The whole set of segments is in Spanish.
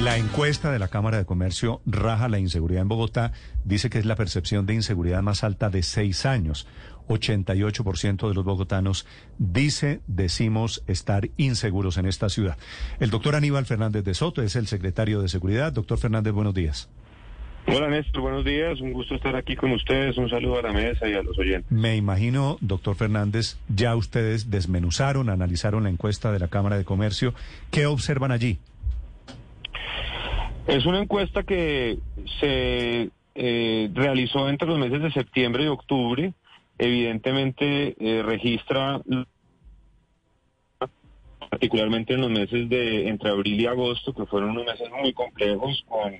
La encuesta de la Cámara de Comercio raja la inseguridad en Bogotá. Dice que es la percepción de inseguridad más alta de seis años. 88% de los bogotanos dice, decimos, estar inseguros en esta ciudad. El doctor Aníbal Fernández de Soto es el secretario de Seguridad. Doctor Fernández, buenos días. Hola Néstor, buenos días. Un gusto estar aquí con ustedes. Un saludo a la mesa y a los oyentes. Me imagino, doctor Fernández, ya ustedes desmenuzaron, analizaron la encuesta de la Cámara de Comercio. ¿Qué observan allí? Es una encuesta que se eh, realizó entre los meses de septiembre y octubre. Evidentemente eh, registra particularmente en los meses de entre abril y agosto, que fueron unos meses muy complejos con,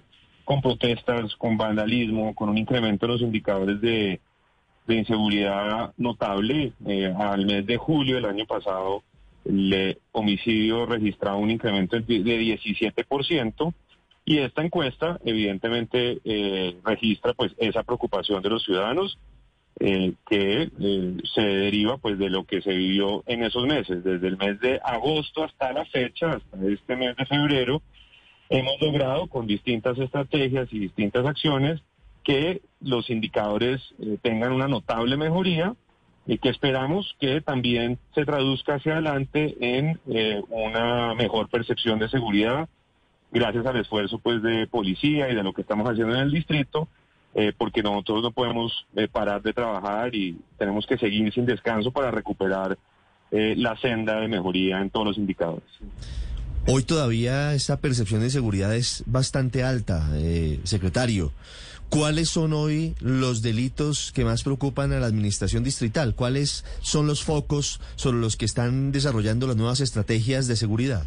con protestas, con vandalismo, con un incremento en los indicadores de, de inseguridad notable. Eh, al mes de julio del año pasado, el homicidio registraba un incremento de 17%. Y esta encuesta, evidentemente, eh, registra pues esa preocupación de los ciudadanos eh, que eh, se deriva pues de lo que se vivió en esos meses, desde el mes de agosto hasta la fecha, hasta este mes de febrero, hemos logrado con distintas estrategias y distintas acciones que los indicadores tengan una notable mejoría y que esperamos que también se traduzca hacia adelante en una mejor percepción de seguridad gracias al esfuerzo pues de policía y de lo que estamos haciendo en el distrito, eh, porque nosotros no podemos eh, parar de trabajar y tenemos que seguir sin descanso para recuperar eh, la senda de mejoría en todos los indicadores. Hoy todavía esta percepción de seguridad es bastante alta, secretario. ¿Cuáles son hoy los delitos que más preocupan a la administración distrital? ¿Cuáles son los focos sobre los que están desarrollando las nuevas estrategias de seguridad?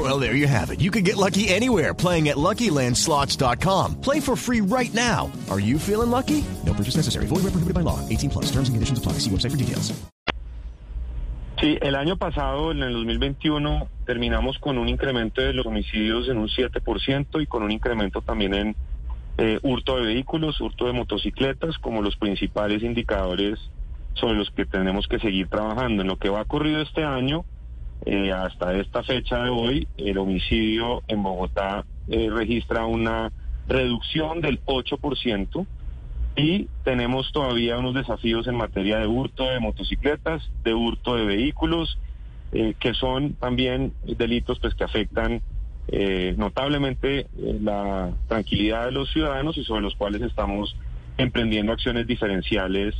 Well, there you have it. You can get lucky anywhere playing at LuckyLandSlots.com. Play for free right now. Are you feeling lucky? No purchase necessary. Void where prohibited by law. 18 plus. Terms and conditions apply. See website for details. Sí, el año pasado, en el 2021, terminamos con un incremento de los homicidios en un 7% y con un incremento también en eh, hurto de vehículos, hurto de motocicletas, como los principales indicadores sobre los que tenemos que seguir trabajando. En lo que va ocurrido este año, eh, hasta esta fecha de hoy, el homicidio en Bogotá eh, registra una reducción del 8%. Y tenemos todavía unos desafíos en materia de hurto de motocicletas, de hurto de vehículos, eh, que son también delitos pues que afectan notablemente la tranquilidad de los ciudadanos y sobre los cuales estamos emprendiendo acciones diferenciales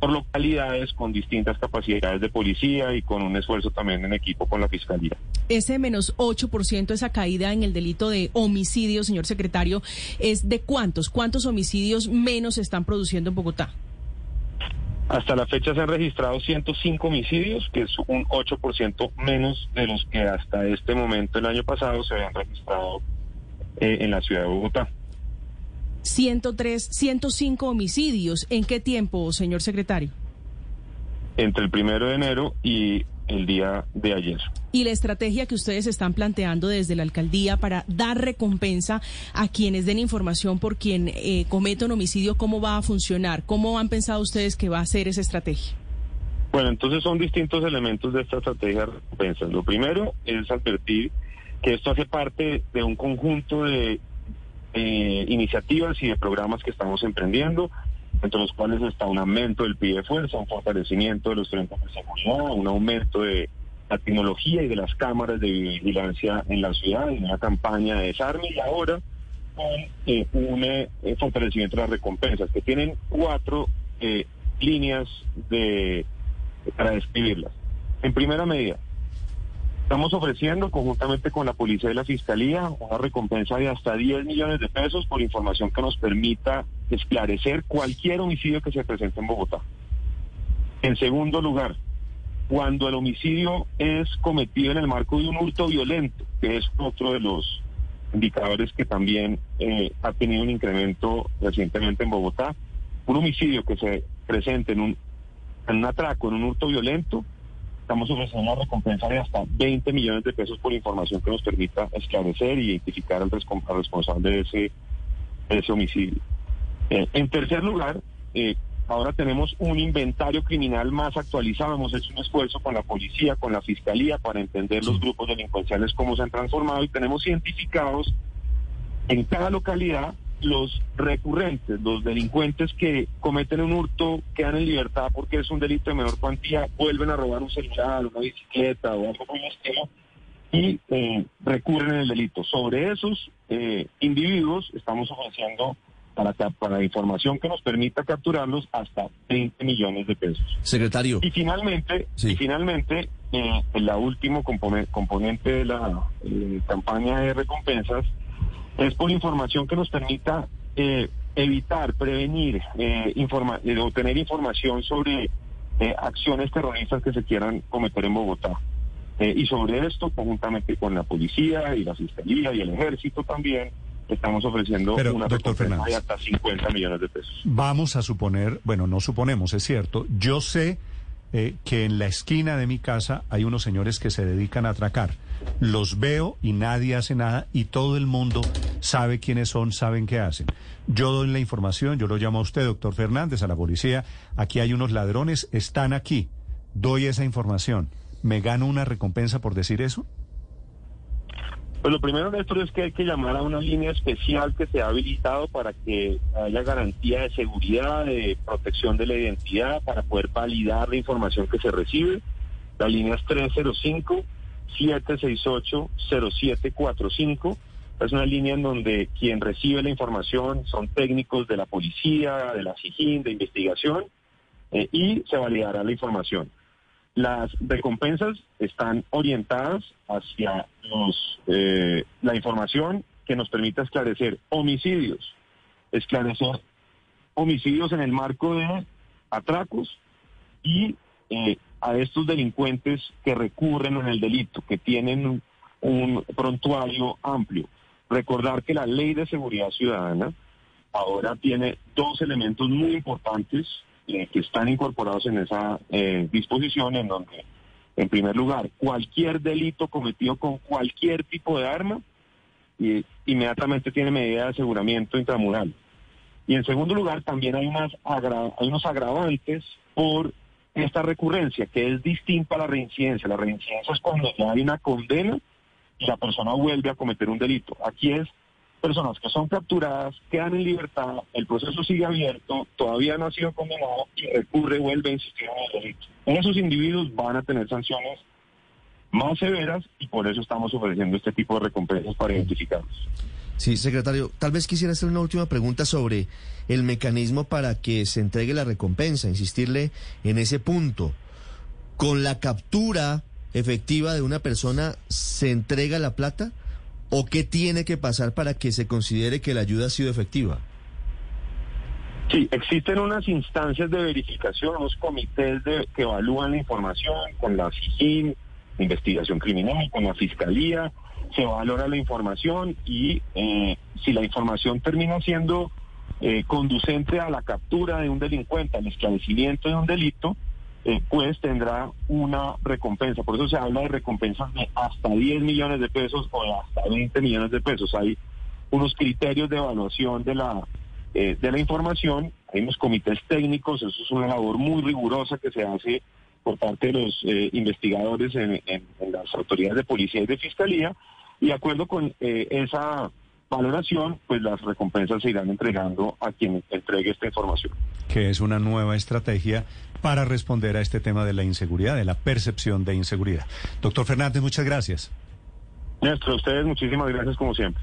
por localidades con distintas capacidades de policía y con un esfuerzo también en equipo con la Fiscalía. Ese menos 8%, esa caída en el delito de homicidio, señor secretario, ¿es de cuántos? ¿Cuántos homicidios menos se están produciendo en Bogotá? Hasta la fecha se han registrado 105 homicidios, que es un 8% menos de los que hasta este momento el año pasado se habían registrado eh, en la ciudad de Bogotá. 103, 105 homicidios. ¿En qué tiempo, señor secretario? Entre el primero de enero y el día de ayer. Y la estrategia que ustedes están planteando desde la alcaldía para dar recompensa a quienes den información por quien eh, cometa un homicidio, ¿cómo va a funcionar? ¿Cómo han pensado ustedes que va a ser esa estrategia? Bueno, entonces son distintos elementos de esta estrategia de recompensa. Lo primero es advertir que esto hace parte de un conjunto de eh, iniciativas y de programas que estamos emprendiendo, entre los cuales está un aumento del PIB de fuerza, un fortalecimiento de los frentes de seguridad, un aumento de la tecnología y de las cámaras de vigilancia en la ciudad, y una campaña de desarme y ahora eh, un eh, fortalecimiento de las recompensas, que tienen cuatro líneas para describirlas. En primera medida, estamos ofreciendo conjuntamente con la policía y la fiscalía una recompensa de hasta 10 millones de pesos por información que nos permita esclarecer cualquier homicidio que se presente en Bogotá. En segundo lugar, cuando el homicidio es cometido en el marco de un hurto violento, que es otro de los indicadores que también eh, ha tenido un incremento recientemente en Bogotá, un homicidio que se presente en un, en un atraco, en un hurto violento, estamos ofreciendo una recompensa de hasta 20 millones de pesos por información que nos permita esclarecer e identificar al, responsable de ese, ese homicidio. Eh, en tercer lugar, eh, ahora tenemos un inventario criminal más actualizado. Hemos hecho un esfuerzo con la policía, con la fiscalía, para entender los grupos delincuenciales, cómo se han transformado y tenemos identificados en cada localidad los recurrentes, los delincuentes que cometen un hurto, quedan en libertad porque es un delito de menor cuantía, vuelven a robar un celular, una bicicleta o algo por el estilo y eh, recurren en el delito. Sobre esos eh, individuos estamos ofreciendo para, para información que nos permita capturarlos hasta 20 millones de pesos. Secretario. Y finalmente, y finalmente eh, el último componente de la campaña de recompensas es por información que nos permita eh, evitar, prevenir, eh, eh, obtener información sobre acciones terroristas que se quieran cometer en Bogotá. y sobre esto, conjuntamente con la policía y la fiscalía y el ejército también, estamos ofreciendo una doctor de hasta 50 millones de pesos. Vamos a suponer, bueno, no suponemos, es cierto, yo sé eh, que en la esquina de mi casa hay unos señores que se dedican a atracar. Los veo y nadie hace nada y todo el mundo sabe quiénes son, saben qué hacen. Yo doy la información, yo lo llamo a usted, doctor Fernández, a la policía. Aquí hay unos ladrones, están aquí. Doy esa información. ¿Me gano una recompensa por decir eso? Pues lo primero, Néstor, es que hay que llamar a una línea especial que se ha habilitado para que haya garantía de seguridad, de protección de la identidad, para poder validar la información que se recibe. La línea es 305-768-0745. Es una línea en donde quien recibe la información son técnicos de la policía, de la SIGIN, de investigación, eh, y se validará la información. Las recompensas están orientadas hacia eh, la información que nos permita esclarecer homicidios, esclarecer homicidios en el marco de atracos y eh, a estos delincuentes que recurren en el delito, que tienen un prontuario amplio. Recordar que la ley de seguridad ciudadana ahora tiene dos elementos muy importantes eh, que están incorporados en esa eh, disposición en donde, en primer lugar, cualquier delito cometido con cualquier tipo de arma inmediatamente tiene medida de aseguramiento intramural. Y en segundo lugar, también hay, unas hay unos agravantes por esta recurrencia, que es distinta a la reincidencia. La reincidencia es cuando ya hay una condena y la persona vuelve a cometer un delito. Aquí es personas que son capturadas, quedan en libertad, el proceso sigue abierto, todavía no ha sido condenado y recurre, vuelve a insistir en el delito. Esos individuos van a tener sanciones más severas y por eso estamos ofreciendo este tipo de recompensas para identificarlos. Sí, secretario, tal vez quisiera hacer una última pregunta sobre el mecanismo para que se entregue la recompensa, insistirle en ese punto. Con la captura efectiva de una persona, ¿se entrega la plata? ¿O qué tiene que pasar para que se considere que la ayuda ha sido efectiva? Sí, existen unas instancias de verificación, unos comités de, que evalúan la información con la SIGIN, investigación criminal, con la Fiscalía, se valora la información y eh, si la información termina siendo eh, conducente a la captura de un delincuente, al esclarecimiento de un delito, eh, pues tendrá una recompensa. Por eso se habla de recompensas de hasta 10 millones de pesos o de hasta 20 millones de pesos. Hay unos criterios de evaluación de la, eh, de la información, hay unos comités técnicos, eso es una labor muy rigurosa que se hace por parte de los eh, investigadores en, las autoridades de policía y de fiscalía, y de acuerdo con esa valoración, pues las recompensas se irán entregando a quien entregue esta información. Que es una nueva estrategia para responder a este tema de la inseguridad, de la percepción de inseguridad. Doctor Fernández, muchas gracias. Néstor, a ustedes muchísimas gracias como siempre.